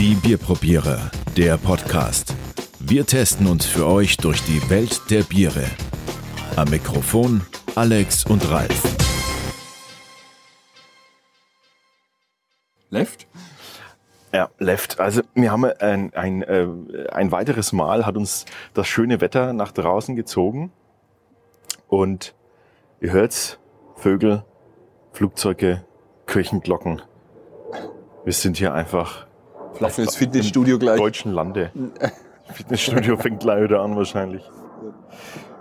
Die Bierprobierer, der Podcast. Wir testen uns für euch durch die Welt der Biere. Am Mikrofon Alex und Ralf. Left? Ja, Left. Also wir haben ein, ein, äh, ein weiteres Mal hat uns das schöne Wetter nach draußen gezogen. Und ihr hört's, Vögel, Flugzeuge, Kirchenglocken. Wir sind hier einfach Laufen ins Fitnessstudio im gleich. deutschen Lande. Fitnessstudio fängt gleich wieder an wahrscheinlich.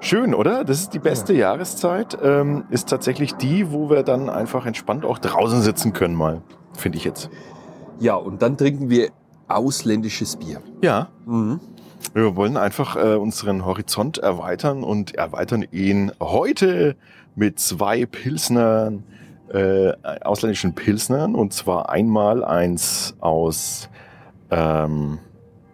Schön, oder? Das ist die beste Jahreszeit. Ähm, ist tatsächlich die, wo wir dann einfach entspannt auch draußen sitzen können mal. Finde ich jetzt. Ja, und dann trinken wir ausländisches Bier. Ja. Wir wollen einfach äh, unseren Horizont erweitern und erweitern ihn heute mit zwei Pilsnern, äh, ausländischen Pilsnern. Und zwar einmal eins aus, ähm,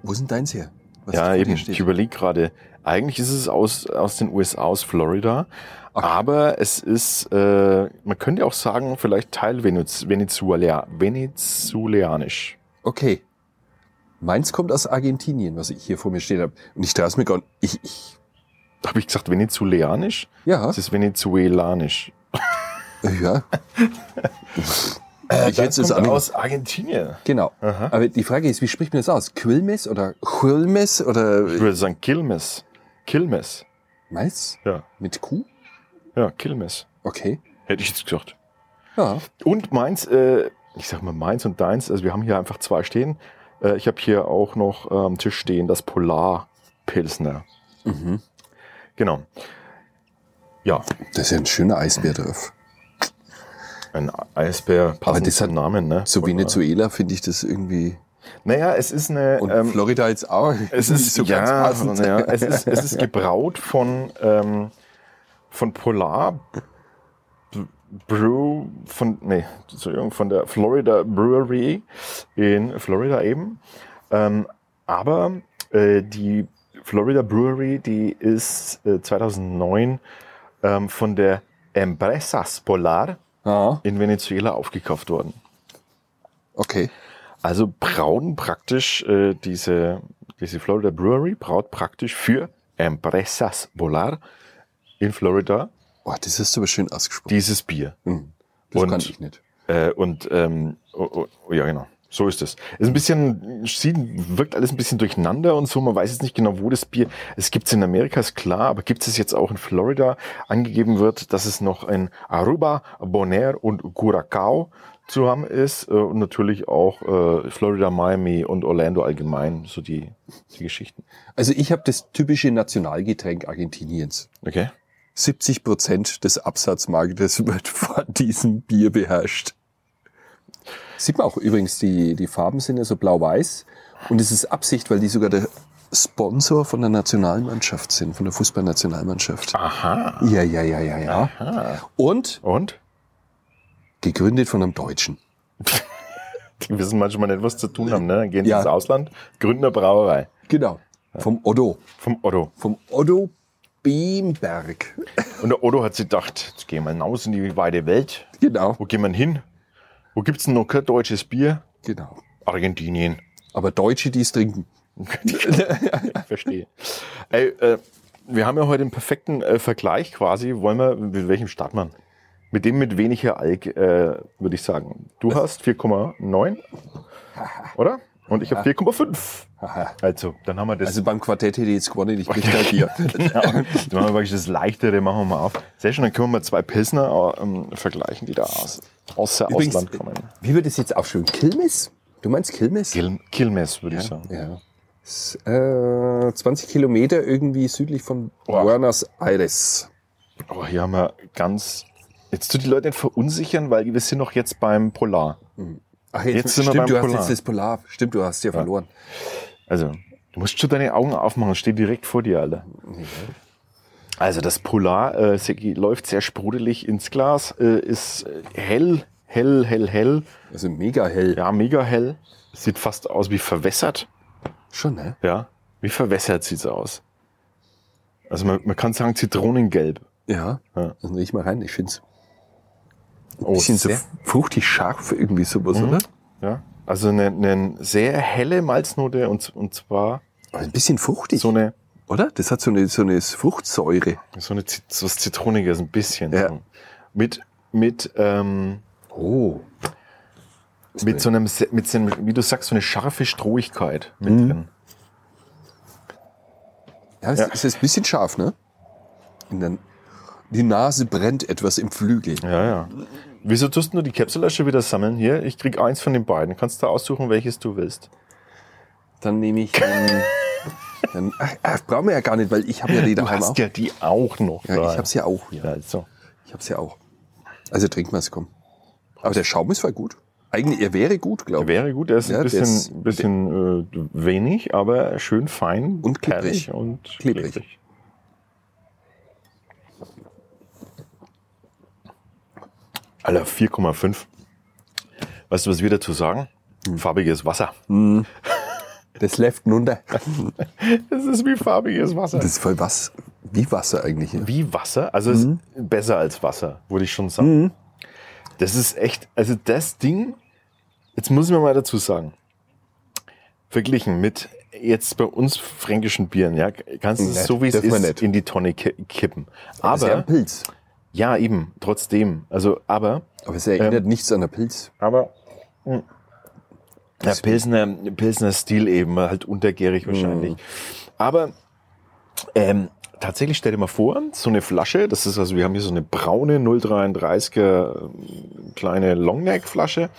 Wo denn deins her? Was ja eben, ich überlege gerade, eigentlich ist es aus, aus den USA, aus Florida. Okay. Aber es ist, äh, man könnte auch sagen, vielleicht Teil Venez Venezuela, venezuelanisch. Okay. Meins kommt aus Argentinien, was ich hier vor mir stehen habe. Und ich traue es mir gar nicht. Ich, ich, Habe ich gesagt venezuelanisch? ja, Es ist venezuelanisch. Ja. ich hätte es aus Argentinien. Genau. Aha. Aber die Frage ist, wie spricht man das aus? Quilmes oder Quilmes oder Ich würde sagen Quilmes. Quilmes. Mais? Ja, Mit Q? ja, Quilmes. Okay. Hätte ich jetzt gesagt. Ja. Und meins, äh, ich sag mal meins und deins, also wir haben hier einfach zwei stehen. Äh, ich habe hier auch noch äh, am Tisch stehen das Polar Pilsner. Mhm. Genau. Ja, Da ist ja ein schöner Eisbär drauf. Ein Eisbär, passend zum Namen, ne? So Venezuela finde ich das irgendwie. Naja, es ist eine. Und ähm, Florida jetzt auch. Es ist, so ganz ja, passend. ja, es ist, es ist gebraut von, ähm, von Polar Brew, von, nee, Entschuldigung, von der Florida Brewery in Florida eben. Ähm, aber äh, die Florida Brewery, die ist äh, 2009 ähm, von der Empresas Polar Ah, in Venezuela aufgekauft worden. okay. Also brauen praktisch äh, diese, diese Florida Brewery braut praktisch für Empresas Polar in Florida Oh, das du aber schön ausgesprochen. dieses Bier. Hm, das Und- kann ich nicht. Äh, und ähm, oh, oh, ja genau, so ist es. Ist ein bisschen, sieht, wirkt alles ein bisschen durcheinander und so. Man weiß jetzt nicht genau, wo das Bier. Es gibt es in Amerika, ist klar, aber gibt es jetzt auch in Florida angegeben wird, dass es noch in Aruba, Bonaire und Curacao zu haben ist äh, und natürlich auch äh, Florida, Miami und Orlando allgemein, so die, die Geschichten. Also ich habe das typische Nationalgetränk Argentiniens. Okay. 70 Prozent des Absatzmarktes wird von diesem Bier beherrscht. Sieht man auch übrigens, die, die Farben sind ja so blau-weiß. Und es ist Absicht, weil die sogar der Sponsor von der Nationalmannschaft sind, von der Fußballnationalmannschaft. Aha. Ja, ja, ja, ja, ja. Aha. Und Und? gegründet von einem Deutschen. Die wissen manchmal nicht, was zu tun haben, ne? Dann gehen sie Ja. ins Ausland, gründen eine Brauerei. Genau. Vom Otto. Vom Otto. Vom Otto Beemberg. Und der Otto hat sich gedacht, jetzt gehen wir hinaus in die weite Welt. Genau. Wo gehen wir hin? Wo gibt's denn noch kein deutsches Bier? Genau. Argentinien. Aber Deutsche, die es trinken. Ich verstehe. Ey, äh, wir haben ja heute einen perfekten äh, Vergleich quasi. Wollen wir, mit welchem starten wir? Mit dem mit weniger Alk, äh, würde ich sagen. Du hast 4,9, oder? Und ich habe 4,5. Also, dann haben wir das. Also beim Quartett hätte ich jetzt gewonnen, ich krieg kein Bier. ja, dann machen wir wirklich das Leichtere, machen wir mal auf. Sehr schön, dann können wir mal zwei Pilsner ähm, vergleichen, die da aus, aus der Übrigens, Ausland kommen. Wie wird es jetzt aufschreiben? Kilmes? Du meinst Kilmes? Kil Kilmes, würde ich sagen. Ja. Ist, äh, 20 Kilometer irgendwie südlich von Boah. Buenos Aires. Oh, hier haben wir ganz. Jetzt tut die Leute nicht verunsichern, weil wir sind noch jetzt beim Polar. Ach, Jetzt sind wir stimmt, beim du hast Polar. jetzt das Polar. Stimmt, du hast ja verloren. Also, du musst schon deine Augen aufmachen, steht direkt vor dir, Alter. Also, das Polar äh, läuft sehr sprudelig ins Glas, äh, ist äh, hell, hell, hell, hell. Also mega hell. Ja, mega hell. Sieht fast aus wie verwässert. Schon, ne? Ja, wie verwässert sieht's aus. Also, man, man kann sagen Zitronengelb. Ja. Ja. Dann riech mal rein, ich find's ein Oh, bisschen so fruchtig scharf irgendwie sowas, oder? Ja. Also eine, eine sehr helle Malznote und, und zwar Aber ein bisschen fruchtig, so eine, oder? Das hat so eine, so eine Fruchtsäure. so eine so was Zitroniges, ein bisschen. Ja. So. Mit, mit, ähm, Oh. mit so einem, mit so einem, wie du sagst, so eine scharfe Strohigkeit mit Mhm. drin. Ja, es, Ja. ist ein bisschen scharf, ne? Und dann, die Nase brennt etwas im Flügel. Ja, ja. Wieso tust du die Kapselasche wieder sammeln? Hier, ich krieg eins von den beiden. Kannst du aussuchen, welches du willst. Dann nehme ich, ähm, dann, ach, ach, brauchen wir ja gar nicht, weil ich habe ja die Du daheim hast auch. ja die auch noch. Ja, ich habe sie ja auch. Ja. Ja, also. Ich habe sie ja auch. Also trink mal es, komm. Aber der Schaum ist voll gut. Eigentlich, er wäre gut, glaube ich. Wäre gut, er ist Ja, ein der ist- bisschen, bisschen äh, wenig, aber schön fein Und klebrig. und Klebrig. Alter, 4,5. Weißt du, was wir dazu sagen? Hm. Farbiges Wasser. Das läuft runter. Das ist wie farbiges Wasser. Das ist voll was, wie Wasser eigentlich. Ja. wie Wasser, also es Mhm. ist besser als Wasser, würde ich schon sagen. Das ist echt, also das Ding, jetzt muss ich mir mal dazu sagen, verglichen mit jetzt bei uns fränkischen Bieren, ja, kannst du es Nicht, so wie es ist nicht. in die Tonne ki- kippen. Das ist ja Aber, ein Pilz. Ja eben, trotzdem, also aber, Aber es erinnert Ähm, nichts an der Pilz. aber, mh. ja, Pilsner, Pilsner Stil eben, halt untergärig wahrscheinlich. Mhm. Aber ähm, tatsächlich stell dir mal vor, so eine Flasche, das ist also, wir haben hier so eine braune 0,33er ähm, kleine Longneck-Flasche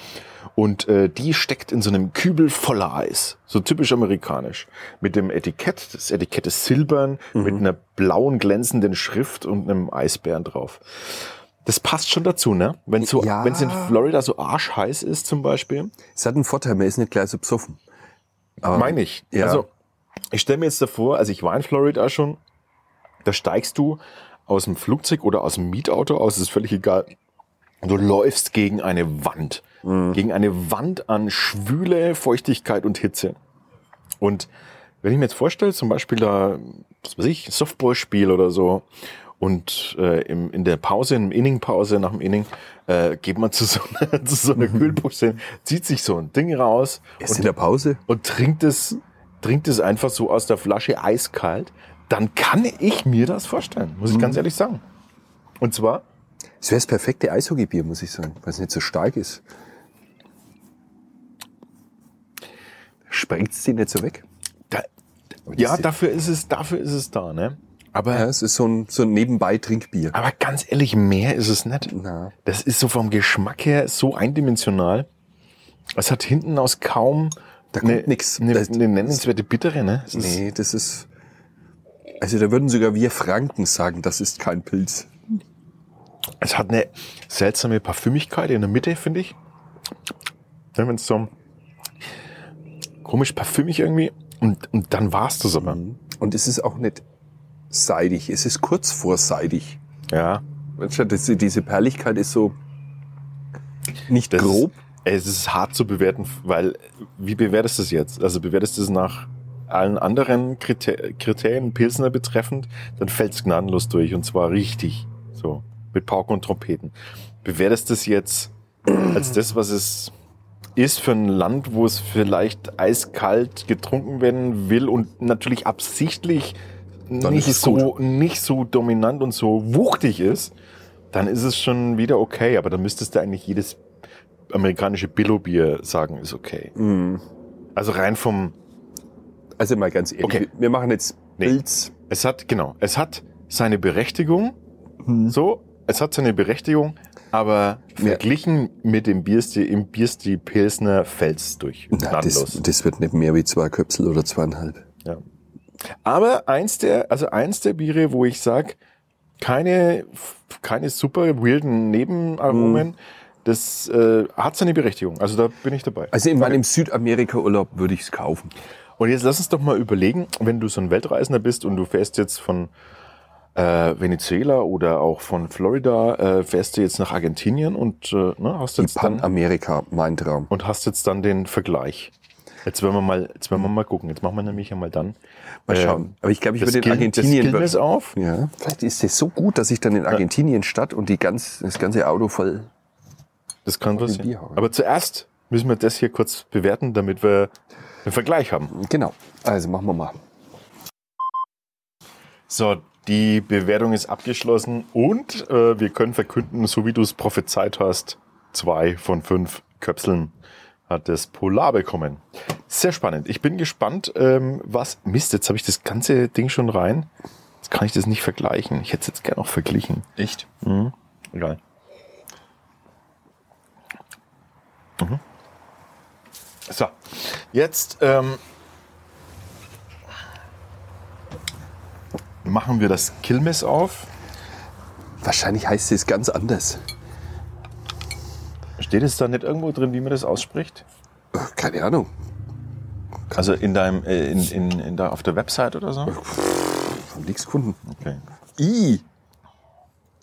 und äh, die steckt in so einem Kübel voller Eis, so typisch amerikanisch, mit dem Etikett, das Etikett ist silbern, mit einer blauen glänzenden Schrift und einem Eisbären drauf. Das passt schon dazu, ne? Wenn so, Ja. wenn es in Florida so arschheiß ist zum Beispiel, Es hat einen Vorteil, man ist nicht gleich so besoffen. Meine ich. ja. Also, ich stelle mir jetzt davor, also ich war in Florida schon, da steigst du aus dem Flugzeug oder aus dem Mietauto aus, ist völlig egal. Du läufst gegen eine Wand. Gegen eine Wand an Schwüle, Feuchtigkeit und Hitze. Und wenn ich mir jetzt vorstelle, zum Beispiel da, was weiß ich, Softballspiel oder so, und äh, im, in der Pause, im Inning-Pause, nach dem Inning, äh, geht man zu so einer, zu so einer Kühlbuchse, zieht sich so ein Ding raus Erst in der Pause? und trinkt es, trinkt es einfach so aus der Flasche eiskalt, dann kann ich mir das vorstellen, muss ich ganz ehrlich sagen. Und zwar, Es wäre das perfekte Eishockeybier, muss ich sagen, weil es nicht so stark ist. Sprengt es die nicht so weg? da, ja, dafür ist es, dafür ist es da, ne? Aber, Ja, es ist so ein, so ein Nebenbei-Trinkbier. aber ganz ehrlich, mehr ist es nicht. Na. Das ist so vom Geschmack her so eindimensional. Es hat hinten aus kaum Da kommt eine, nix. eine, Das- eine nennenswerte Bittere, ne? Ist- Nee, das ist. Also da würden sogar wir Franken sagen, das ist kein Pilz. Es hat eine seltsame Parfümigkeit in der Mitte, finde ich. Wenn es so komisch parfümig irgendwie. Und, und dann war's das aber. Und es ist auch nicht seidig, es ist kurz vor seidig. Ja. Das, diese Perligkeit ist so nicht Das grob. Ist, es ist hart zu bewerten, weil wie bewertest du es jetzt? Also bewertest du es nach allen anderen Kriter Kriterien Pilsner betreffend, dann fällt es gnadenlos durch und zwar richtig. So. Mit Pauken und Trompeten. Bewertest du es jetzt als das, was es ist für ein Land, wo es vielleicht eiskalt getrunken werden will und natürlich absichtlich Dann nicht so, nicht so dominant und so wuchtig ist, dann ist es schon wieder okay. Aber dann müsstest du eigentlich jedes amerikanische Billo-Bier sagen, ist okay. Mhm. Also rein vom, Also mal ganz ehrlich, Okay. wir machen jetzt Nee. Pilz. es hat, genau, es hat seine Berechtigung, Mhm. so, es hat seine Berechtigung, aber verglichen mit dem Bierstil, im Bierstil Pilsner fällt's durch. Na, das, das wird nicht mehr wie zwei Köpsel oder zweieinhalb. Ja. Aber eins der, also eins der Biere, wo ich sag, keine, keine super weirden Nebenaromen, das äh, hat seine Berechtigung. Also da bin ich dabei. Also in meinem Südamerika-Urlaub würde ich es kaufen. Und jetzt lass uns doch mal überlegen, wenn du so ein Weltreisender bist und du fährst jetzt von äh, Venezuela oder auch von Florida, äh, fährst du jetzt nach Argentinien und äh, ne, hast jetzt dann Panamerika, mein Traum. und hast jetzt dann den Vergleich. Jetzt werden wir mal, jetzt werden wir mal gucken. Jetzt machen wir nämlich einmal dann. Mal ähm, schauen. Aber ich glaube, ich würde in Argentinien... Das auf. ja, vielleicht ist es so gut, dass ich dann in Argentinien statt und die ganz, das ganze Auto voll... Das kann passieren. Aber zuerst müssen wir das hier kurz bewerten, damit wir einen Vergleich haben. Genau. Also machen wir mal. So, die Bewertung ist abgeschlossen und äh, wir können verkünden, so wie du es prophezeit hast, zwei von fünf Köpseln hat das Polar bekommen. Sehr spannend. Ich bin gespannt, ähm, was. Mist, jetzt habe ich das ganze Ding schon rein. Jetzt kann ich das nicht vergleichen. Ich hätte es jetzt gerne auch verglichen. Echt? Mhm. Egal. Mhm. So, jetzt ähm, machen wir das Kilmes auf. Wahrscheinlich heißt es ganz anders. Steht es da nicht irgendwo drin, wie man das ausspricht? Keine Ahnung. Also in deinem, äh, in, in, in da auf der Website oder so? Hab nichts gefunden. Okay. I.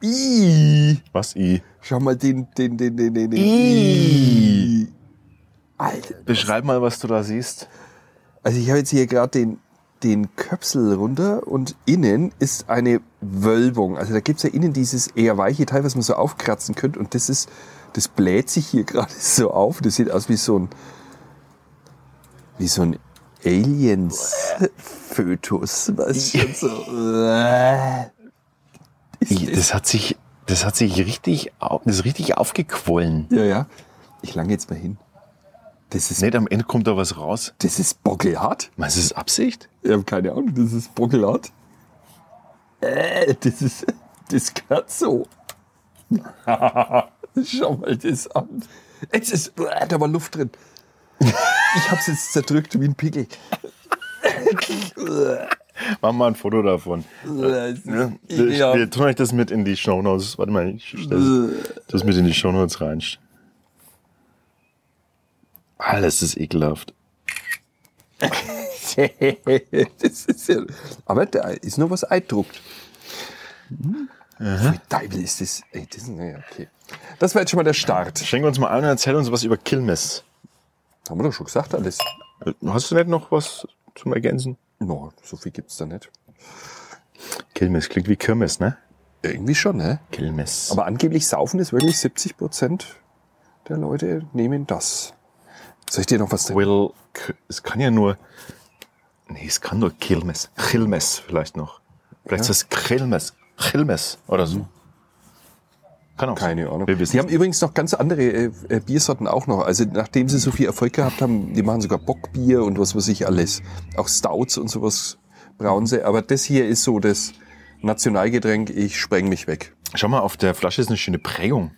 I. Was I? Schau mal den, den, den, den, den, den. I. Alter. Beschreib mal, was du da siehst. Also ich habe jetzt hier gerade den, den Köpsel runter und innen ist eine Wölbung. Also da gibt's ja innen dieses eher weiche Teil, was man so aufkratzen könnte. Und das ist, das bläht sich hier gerade so auf. Das sieht aus wie so ein, wie so ein Aliens-Fötus. Was schon so. Ist Das hat sich, das hat sich richtig, das ist richtig aufgequollen. Ja, ja. Ich lange jetzt mal hin. Das ist, Nicht am Ende kommt da was raus. das ist bockelhart. Meinst du, das ist Absicht? Ich habe keine Ahnung, das ist bockelhart. Äh, das ist, das gehört so. Schau mal das an. Jetzt ist, äh, da war Luft drin. Ich hab's jetzt zerdrückt wie ein Pickel. Mach mal ein Foto davon. Wir tun euch das mit in die Shownotes. Warte mal, ich stell das mit in die Shownotes rein. Alles ist ekelhaft. das ist ja, aber da ist noch was eindruckt. Wie Teufel ist das? Ey, das ist, okay. Das war jetzt schon mal der Start. Schenk uns mal ein und erzähl uns was über Kilmes. Haben wir doch schon gesagt alles. Hast du nicht noch was zum Ergänzen? No, so viel gibt's da nicht. Kilmes klingt wie Kirmes, ne? Irgendwie schon, ne? Kilmes. Aber angeblich saufen ist wirklich 70 Prozent der Leute nehmen das. Soll ich dir noch was drin? Will, es kann ja nur, nee, es kann nur Kilmes. Kilmes vielleicht noch. Vielleicht ist das Kilmes. Kilmes oder so. Kann auch Keine. Ahnung. Wir wissen Die haben übrigens noch ganz andere äh, äh, Biersorten auch noch. Also nachdem sie so viel Erfolg gehabt haben, die machen sogar Bockbier und was weiß ich alles. Auch Stouts und sowas brauen sie. Aber das hier ist so das Nationalgetränk. Ich spreng mich weg. Schau mal, auf der Flasche ist eine schöne Prägung.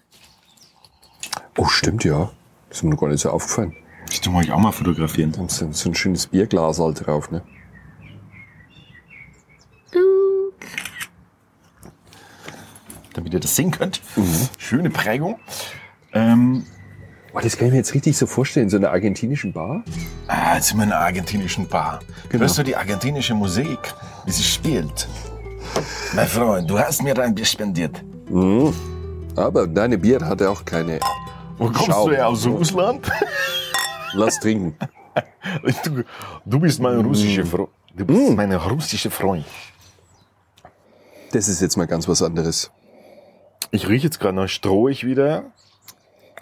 Oh, stimmt ja. Das ist mir noch gar nicht so aufgefallen. Die muss ich auch mal fotografieren. Da ist so so ein schönes Bierglas halt drauf, ne? Damit ihr das sehen könnt. Schöne Prägung. Ähm, Oh, das kann ich mir jetzt richtig so vorstellen, so einer argentinischen Bar. ah, jetzt sind wir in einer argentinischen Bar. Genau. Hörst du die argentinische Musik, wie sie spielt? Mein Freund, du hast mir dein Bier spendiert. Aber deine Bier hat ja auch keine. Wo kommst Schau. du her? Aus Russland? Lass trinken. Du, du bist mein russischer Freund. Du bist mein russischer Freund. Das ist jetzt mal ganz was anderes. Ich rieche jetzt gerade noch strohig wieder.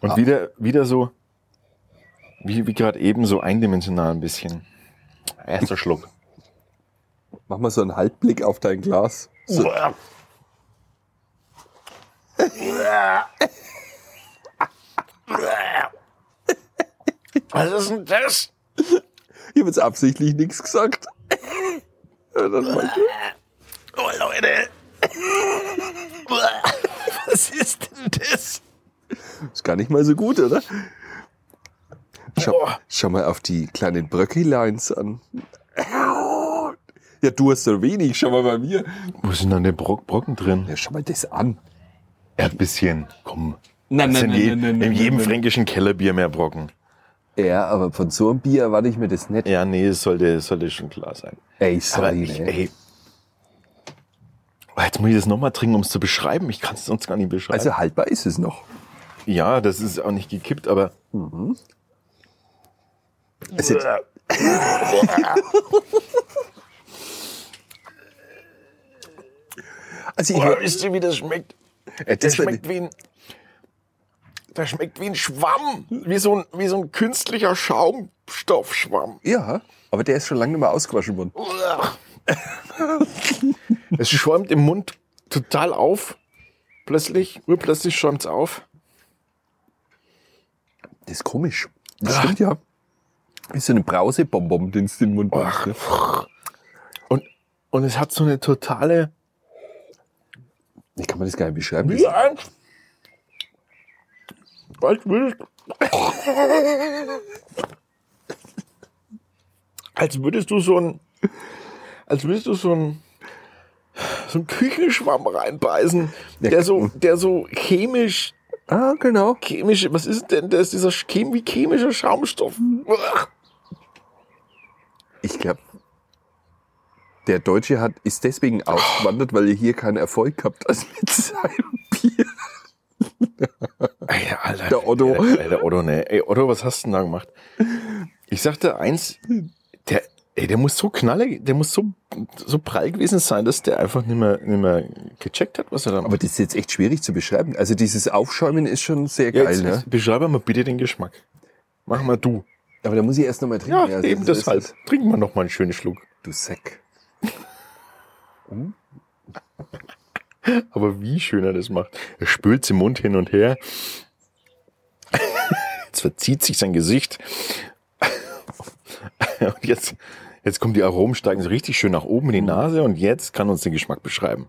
Und wieder, wieder so, wie, wie gerade eben, so eindimensional ein bisschen. Erster Schluck. Mach mal so einen Halbblick auf dein Glas. So. Was ist denn das? Ich habe jetzt absichtlich nichts gesagt. Ja. Oh, Leute. Was ist denn das? Ist gar nicht mal so gut, oder? Schau, schau mal auf die kleinen Bröckelines an. Ja, du hast so wenig. Schau mal bei mir. Wo sind denn die Bro Brocken drin? Ja, schau mal das an. Erdbisschen. Komm. Nein, Das nein, sind je, nein, nein, nein, in jedem nein. fränkischen Kellerbier mehr Brocken. Ja, aber von so einem Bier erwarte ich mir das nicht. Ja, nee, es sollte, sollte schon klar sein. Ey, sorry, ich, ne? ey. Jetzt muss ich das nochmal trinken, um es zu beschreiben. Ich kann es sonst gar nicht beschreiben. Also haltbar ist es noch. ja, das ist auch nicht gekippt, aber. Es ist, also ich, Boah, wisst ihr, wie das schmeckt? äh, Das das schmeckt wie ein. Der schmeckt wie ein Schwamm. Wie so ein, wie so ein künstlicher Schaumstoffschwamm. Ja, aber der ist schon lange nicht mehr ausgewaschen worden. Es schäumt im Mund total auf. Plötzlich, urplötzlich schäumt's auf. Das ist komisch. Das stimmt ja. Ist so eine Brausebonbon, den du in den Mund machst. Ne? Und, und es hat so eine totale, Ich kann man das gar nicht beschreiben. wie ein, als würdest, als würdest du so ein, als würdest du so ein, so ein Küchenschwamm reinbeißen, der so, der so chemisch, Ah, genau. chemisch, was ist denn, der ist dieser Chem, wie chemischer Schaumstoff. Ich glaube, der Deutsche hat, ist deswegen ausgewandert, weil er hier keinen Erfolg gehabt hat mit seinem Bier. Ey, Alter, Der Otto. Ey, der Otto, ne. Ey, Otto, was hast du denn da gemacht? Ich sagte eins, der, ey, der muss so knallig, der muss so, so prall gewesen sein, dass der einfach nicht mehr, nicht mehr gecheckt hat, was er da macht. Aber das ist jetzt echt schwierig zu beschreiben. Also dieses Aufschäumen ist schon sehr Ja, geil, jetzt, ne? beschreibe mal bitte den Geschmack. Mach mal du. Aber da muss ich erst noch mal trinken. Ja, Also eben ist- deshalb. Trinken wir noch mal einen schönen Schluck. Du Sack. Aber wie schön er das macht. Er spült im Mund hin und her. Jetzt verzieht sich sein Gesicht. Und jetzt, jetzt kommen die Aromen, steigen so richtig schön nach oben in die Nase und jetzt kann uns den Geschmack beschreiben.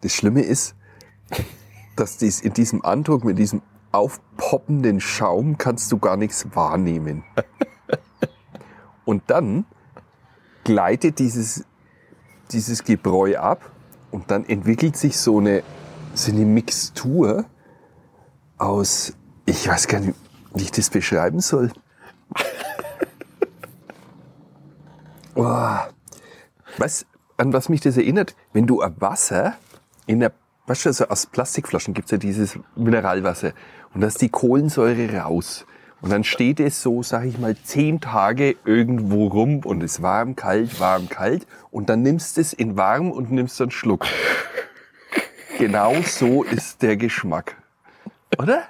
Das Schlimme ist, dass dies in diesem Andruck mit diesem aufpoppenden Schaum kannst du gar nichts wahrnehmen. Und dann gleitet dieses, dieses Gebräu ab und dann entwickelt sich so eine, so eine Mixtur aus, ich weiß gar nicht, wie ich das beschreiben soll. Oh. Was, an was mich das erinnert, wenn du ein Wasser in der, weißt du, also aus Plastikflaschen gibt's ja dieses Mineralwasser und da ist die Kohlensäure raus. Und dann steht es so, sag ich mal, zehn Tage irgendwo rum und ist warm, kalt, warm, kalt. Und dann nimmst du es in warm und nimmst einen Schluck. Genau so ist der Geschmack. Oder?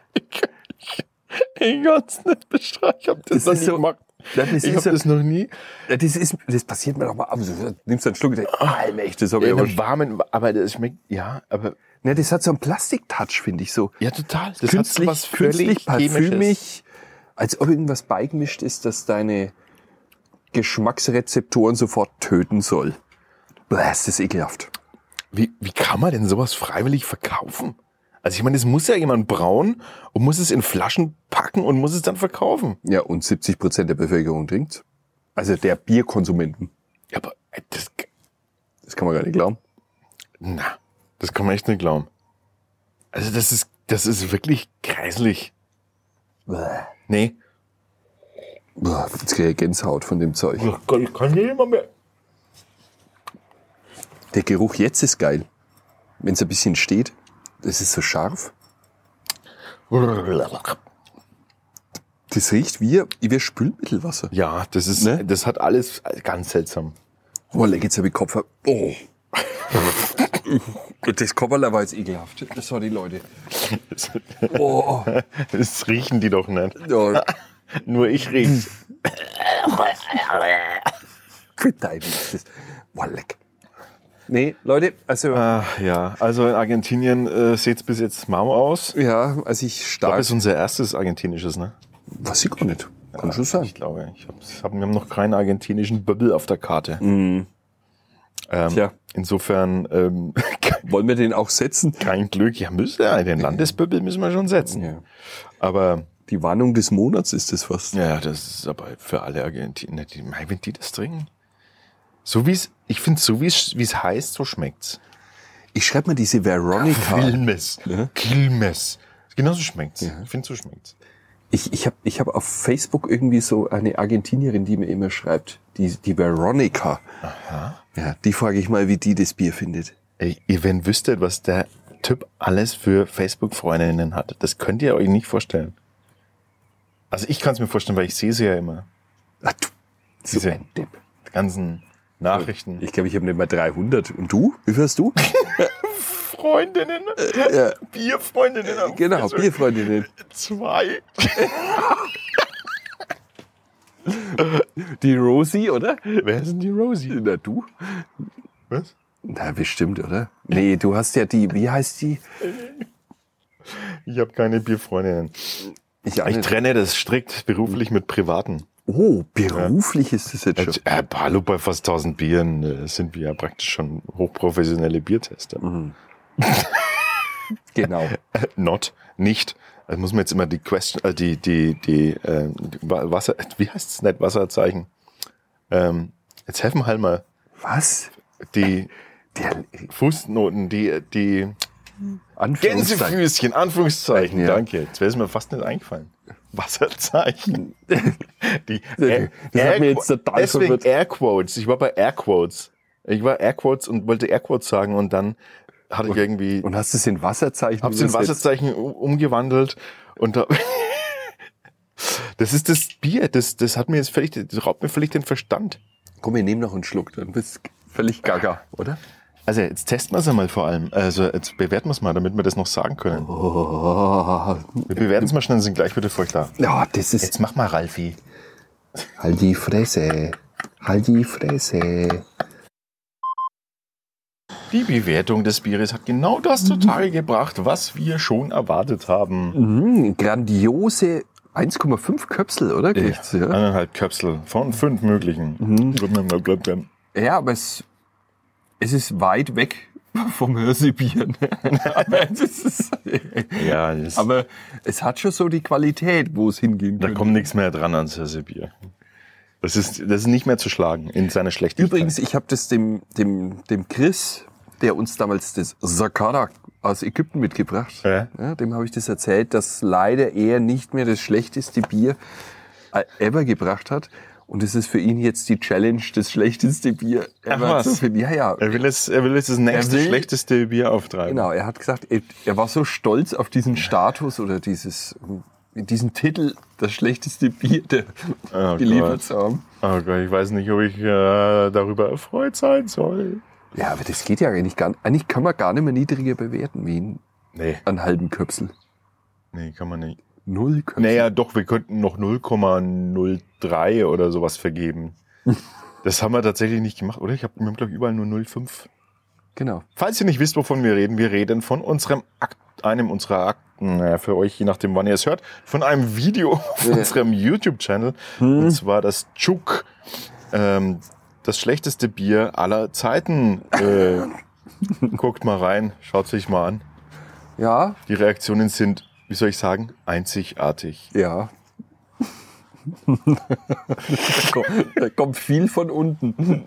Ich kann's nicht beschreiben. Ich hab das, Das noch nie so- gemacht. Das Ich ist hab so- das noch nie. Das, ist, das passiert mir doch mal ab. Du nimmst einen Schluck und denkst, ah, allmächtig, das hab ich aber warmen, aber das schmeckt, ja, aber, Ne, das hat so einen Plastik-Touch, finde ich so. ja, total. Das künstlich, hat so was völlig künstlich parfümig, als ob irgendwas beigemischt ist, das deine Geschmacksrezeptoren sofort töten soll. Bäh, ist das ekelhaft. Wie, wie kann man denn sowas freiwillig verkaufen? Also ich meine, es muss ja jemand brauen und muss es in Flaschen packen und muss es dann verkaufen. Ja, und 70 Prozent der Bevölkerung trinkt. Also der Bierkonsumenten. Ja, aber äh, das, Das kann man gar nicht glauben. na, das kann man echt nicht glauben. Also das ist, das ist wirklich kreislich. Bäh. Nee. Boah, Jetzt kriege ich Gänsehaut von dem Zeug. Oh Gott, ich kann nicht immer mehr. Der Geruch jetzt ist geil. Wenn es ein bisschen steht, das ist so scharf. Das riecht wie, wie Spülmittelwasser. Ja, das ist, Ne? das hat alles ganz seltsam. Oh, leck, jetzt habe ich Kopf. Oh. Das Kopperler war jetzt ekelhaft. Sorry, Leute. Oh. Das riechen die doch nicht. Ja, Nur ich riech's. Ist das. Boah, leck. Nee, Leute, also, Ah, ja, also in Argentinien äh, sieht's bis jetzt mau aus. Ja, als ich glaube, stark. das ist unser erstes argentinisches, ne? Was ich gar nicht. Kann schon sein. Ich glaube, ich hab, hab, wir haben noch keinen argentinischen Bubble auf der Karte. Mhm. Ähm, Tja. Insofern ähm, Wollen wir den auch setzen? kein Glück. Ja, müssen ja, den Landesbubble müssen wir schon setzen. Ja. Aber Die Warnung des Monats ist das fast. ja, das ist aber für alle Argentinier. Die, mei, wenn die das trinken. So wie es, ich finde, so wie es wie es heißt, so schmeckt's. Ich schreibe mal diese Veronica. Quilmes. Ja. Quilmes. Genauso schmeckt's. Ich finde, so schmeckt's. Ich, ich habe ich hab auf Facebook irgendwie so eine Argentinierin, die mir immer schreibt. Die, die Veronica. Aha. Ja, die frage ich mal, wie die das Bier findet. Ey, ihr wenn wüsstet, was der Typ alles für Facebook-Freundinnen hat, das könnt ihr euch nicht vorstellen. Also ich kann es mir vorstellen, weil ich sehe sie ja immer. Ach, du, so Diese- ein Depp. Die ganzen Nachrichten. Ich glaube, ich habe nicht mal 300. Und du? Wie viel hast du? Bierfreundinnen. ja. Bierfreundinnen. Genau, Facebook. Bierfreundinnen. Zwei. Die Rosie, oder? Wer ist denn die Rosie? Na, du? Was? Na, bestimmt, oder? Nee, du hast ja die, wie heißt die? Ich habe keine Bierfreundinnen. Ich, Ich trenne das strikt beruflich mit privaten. Oh, beruflich ist das jetzt schon. Äh, äh, hallo, bei fast 1000 Bieren äh, sind wir ja praktisch schon hochprofessionelle Biertester. Genau. Not, nicht. Also muss man jetzt immer die Question, äh, die, die, die, äh, Wa- Wasser, wie heißt es nicht, Wasserzeichen? Ähm, jetzt helfen wir halt mal Was? die Der Fußnoten, die, die Anführungszeichen. Gänsefüßchen, Anführungszeichen, Ja. danke. Jetzt wäre es mir fast nicht eingefallen. Wasserzeichen. Die Das hat mir jetzt total deswegen verwirrt. Airquotes. Ich war bei Airquotes. Ich war Airquotes und wollte Airquotes sagen und dann hatte ich irgendwie, Und hast du es in Wasserzeichen hab's in? Wasserzeichen um- umgewandelt und da, das ist das Bier, das, das hat mir jetzt völlig, das raubt mir völlig den Verstand. Komm, wir nehmen noch einen Schluck, dann bist du völlig gaga, oder? Also jetzt testen wir es einmal vor allem. Also jetzt bewerten wir es mal, damit wir das noch sagen können. Oh, Wir bewerten es mal schnell, sind gleich wieder für euch da. ja, das ist... Jetzt mach mal, Ralfi. Halt die Fresse. Halt die Fresse. Die Bewertung des Bieres hat genau das zutage gebracht, was wir schon erwartet haben. Mhm, grandiose 1,5 Köpsel, oder? Kriegt's, ja. Eineinhalb Köpsel von fünf möglichen. ja, aber es, es ist weit weg vom Hörsebier. aber, Ja, aber es hat schon so die Qualität, wo es hingehen da könnte. kommt nichts mehr dran ans Hörsebier. Das ist, das ist nicht mehr zu schlagen in seiner Schlechtigkeit. Übrigens, ich habe das dem, dem, dem Chris, der uns damals das Sakara aus Ägypten mitgebracht, Ja. dem habe ich das erzählt, dass leider er nicht mehr das schlechteste Bier äh, ever gebracht hat. Und es ist für ihn jetzt die Challenge, das schlechteste Bier ever zu finden. Ja, ja. er will jetzt, er will jetzt das nächste will- schlechteste Bier auftreiben. Genau, er hat gesagt, er, er war so stolz auf diesen Status oder dieses, diesen Titel, das schlechteste Bier der Oh geliefert Gott. zu haben. Oh Gott, ich weiß nicht, ob ich äh, darüber erfreut sein soll. Ja, aber das geht ja eigentlich gar nicht. Eigentlich kann man gar nicht mehr niedriger bewerten wie einen, Nee, einen halben Köpsel. nee, kann man nicht. Null Köpsel. Naja, doch, wir könnten noch 0,03 oder sowas vergeben. Das haben wir tatsächlich nicht gemacht, oder? Ich habe mir, glaube ich, überall nur 0,5. Genau. Falls ihr nicht wisst, wovon wir reden, wir reden von unserem Akt, einem unserer Akten, naja, für euch, je nachdem, wann ihr es hört, von einem Video auf Ja. unserem YouTube-Channel. Und zwar das Chuk, ähm, das schlechteste Bier aller Zeiten. Äh, guckt mal rein, schaut sich mal an. Ja, Die Reaktionen sind, wie soll ich sagen, einzigartig. ja. da kommt viel von unten.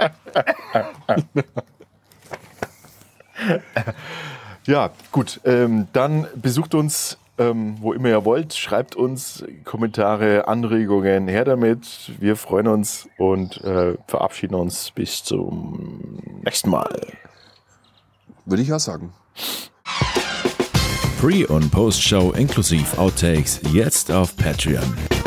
Ja, gut. Ähm, dann besucht uns, ähm, wo immer ihr wollt. Schreibt uns Kommentare, Anregungen. Her damit. Wir freuen uns und äh, verabschieden uns bis zum nächsten Mal. Würde ich auch sagen. Pre- und Post-Show inklusive Outtakes jetzt auf Patreon.